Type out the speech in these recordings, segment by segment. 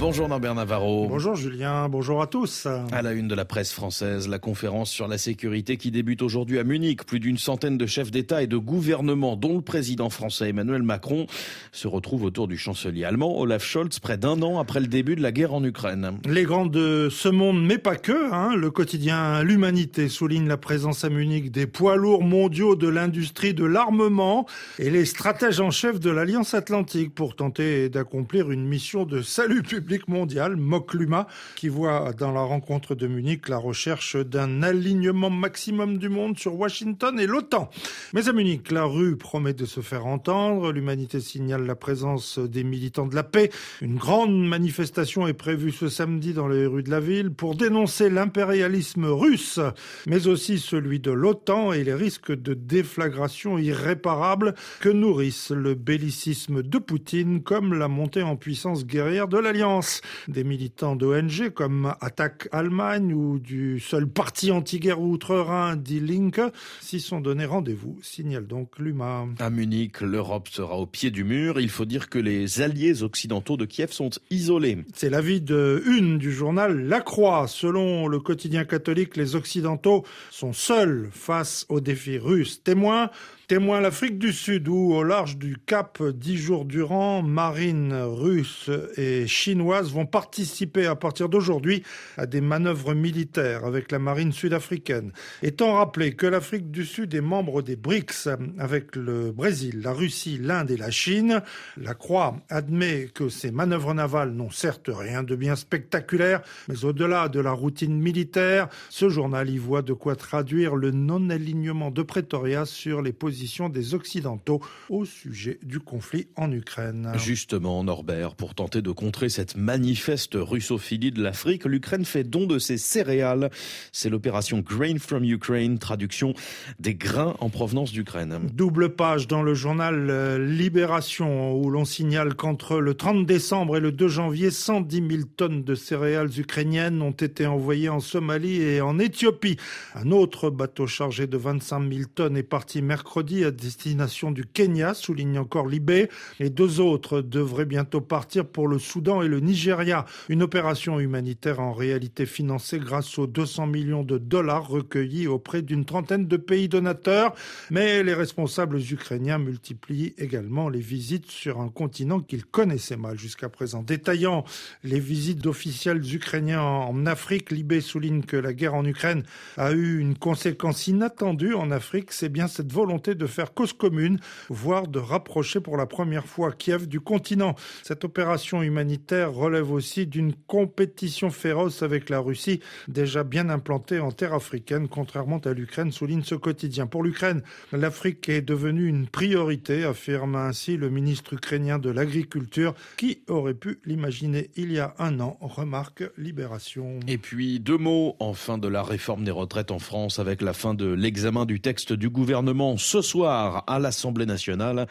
Bonjour Norbert Navarro. Bonjour Julien, bonjour à tous. À la une de la presse française, la conférence sur la sécurité qui débute aujourd'hui à Munich. Plus d'une centaine de chefs d'État et de gouvernement, dont le président français Emmanuel Macron, se retrouvent autour du chancelier allemand Olaf Scholz, près d'un an après le début de la guerre en Ukraine. Les grands de ce monde, mais pas que. Hein. Le quotidien L'Humanité souligne la présence à Munich des poids lourds mondiaux de l'industrie de l'armement et les stratèges en chef de l'Alliance Atlantique pour tenter d'accomplir une mission de salut public mondial, MOCLUMA, qui voit dans la rencontre de Munich la recherche d'un alignement maximum du monde sur Washington et l'OTAN. Mais à Munich, la rue promet de se faire entendre. L'Humanité signale la présence des militants de la paix. Une grande manifestation est prévue ce samedi dans les rues de la ville pour dénoncer l'impérialisme russe, mais aussi celui de l'OTAN et les risques de déflagration irréparable que nourrissent le bellicisme de Poutine comme la montée en puissance guerrière de l'Alliance. Des militants d'ONG comme Attaque Allemagne ou du seul parti anti-guerre outre-Rhin, Die Linke, s'y sont donné rendez-vous, signale donc l'UMA. À Munich, l'Europe sera au pied du mur. Il faut dire que les alliés occidentaux de Kiev sont isolés. C'est l'avis de une du journal La Croix. Selon le quotidien catholique, les Occidentaux sont seuls face aux défis russes. Témoin Témoin l'Afrique du Sud où, au large du Cap, dix jours durant, marines russes et vont participer à partir d'aujourd'hui à des manœuvres militaires avec la marine sud-africaine. Étant rappelé que l'Afrique du Sud est membre des BRICS avec le Brésil, la Russie, l'Inde et la Chine, la Croix admet que ces manœuvres navales n'ont certes rien de bien spectaculaire, mais au-delà de la routine militaire, ce journal y voit de quoi traduire le non-alignement de Pretoria sur les positions des Occidentaux au sujet du conflit en Ukraine. Justement, Norbert, pour tenter de contrer cette manifeste russophilie de l'Afrique, l'Ukraine fait don de ses céréales. C'est l'opération Grain from Ukraine, traduction des grains en provenance d'Ukraine. Double page dans le journal euh, Libération où l'on signale qu'entre le 30 décembre et le 2 janvier, 110 000 tonnes de céréales ukrainiennes ont été envoyées en Somalie et en Éthiopie. Un autre bateau chargé de 25 000 tonnes est parti mercredi à destination du Kenya, souligne encore Libé. Les deux autres devraient bientôt partir pour le Soudan et le Nigeria. Une opération humanitaire en réalité financée grâce aux 200 millions de dollars recueillis auprès d'une trentaine de pays donateurs. Mais les responsables ukrainiens multiplient également les visites sur un continent qu'ils connaissaient mal jusqu'à présent. Détaillant les visites d'officiels ukrainiens en Afrique, Libé souligne que la guerre en Ukraine a eu une conséquence inattendue en Afrique. C'est bien cette volonté de faire cause commune, voire de rapprocher pour la première fois Kiev du continent. Cette opération humanitaire relève aussi d'une compétition féroce avec la Russie, déjà bien implantée en terre africaine, contrairement à l'Ukraine, souligne ce quotidien. Pour l'Ukraine, l'Afrique est devenue une priorité, affirme ainsi le ministre ukrainien de l'Agriculture, qui aurait pu l'imaginer il y a un an, remarque Libération. Et puis deux mots en fin de la réforme des retraites en France avec la fin de l'examen du texte du gouvernement ce soir à l'Assemblée nationale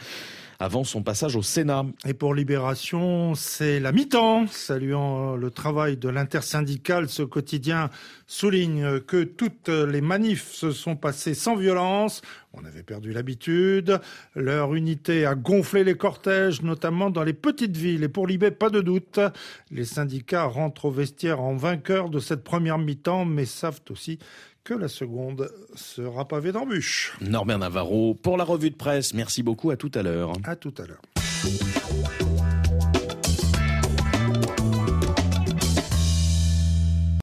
avant son passage au Sénat. Et pour Libération, c'est la mi-temps. Saluant le travail de l'intersyndicale, ce quotidien souligne que toutes les manifs se sont passées sans violence. On avait perdu l'habitude. Leur unité a gonflé les cortèges, notamment dans les petites villes. Et pour Libé, pas de doute, les syndicats rentrent au vestiaire en vainqueurs de cette première mi-temps, mais savent aussi que la seconde sera pavée d'embûches. Norbert Navarro pour la revue de presse. Merci beaucoup. À tout à l'heure. À tout à l'heure.